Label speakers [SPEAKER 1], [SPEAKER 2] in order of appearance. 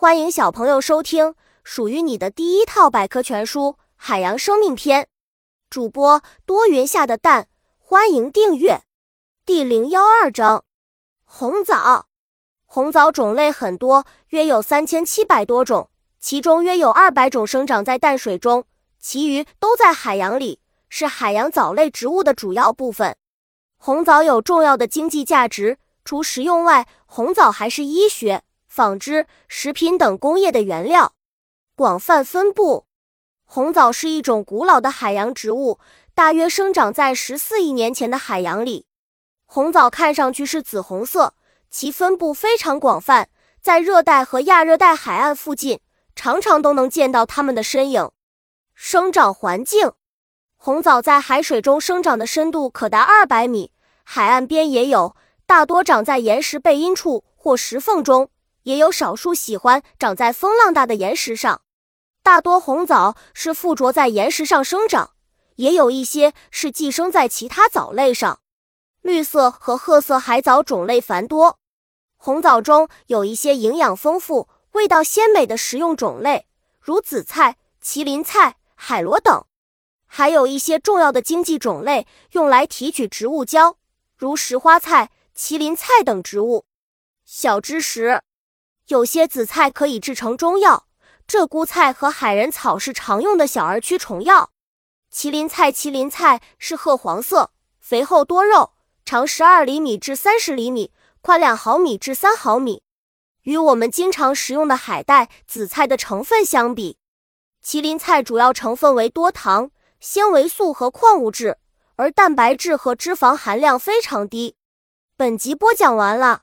[SPEAKER 1] 欢迎小朋友收听属于你的第一套百科全书《海洋生命篇》。主播多云下的蛋，欢迎订阅。第零幺二章：红藻。红藻种类很多，约有三千七百多种，其中约有二百种生长在淡水中，其余都在海洋里，是海洋藻类植物的主要部分。红藻有重要的经济价值，除食用外，红藻还是医学。纺织、食品等工业的原料，广泛分布。红藻是一种古老的海洋植物，大约生长在十四亿年前的海洋里。红藻看上去是紫红色，其分布非常广泛，在热带和亚热带海岸附近，常常都能见到它们的身影。生长环境：红藻在海水中生长的深度可达二百米，海岸边也有，大多长在岩石背阴处或石缝中。也有少数喜欢长在风浪大的岩石上，大多红藻是附着在岩石上生长，也有一些是寄生在其他藻类上。绿色和褐色海藻种类繁多，红藻中有一些营养丰富、味道鲜美的食用种类，如紫菜、麒麟菜、海螺等；还有一些重要的经济种类，用来提取植物胶，如石花菜、麒麟菜等植物。小知识。有些紫菜可以制成中药，鹧鸪菜和海人草是常用的小儿驱虫药。麒麟菜，麒麟菜是褐黄色，肥厚多肉，长十二厘米至三十厘米，宽两毫米至三毫米。与我们经常食用的海带、紫菜的成分相比，麒麟菜主要成分为多糖、纤维素和矿物质，而蛋白质和脂肪含量非常低。本集播讲完了。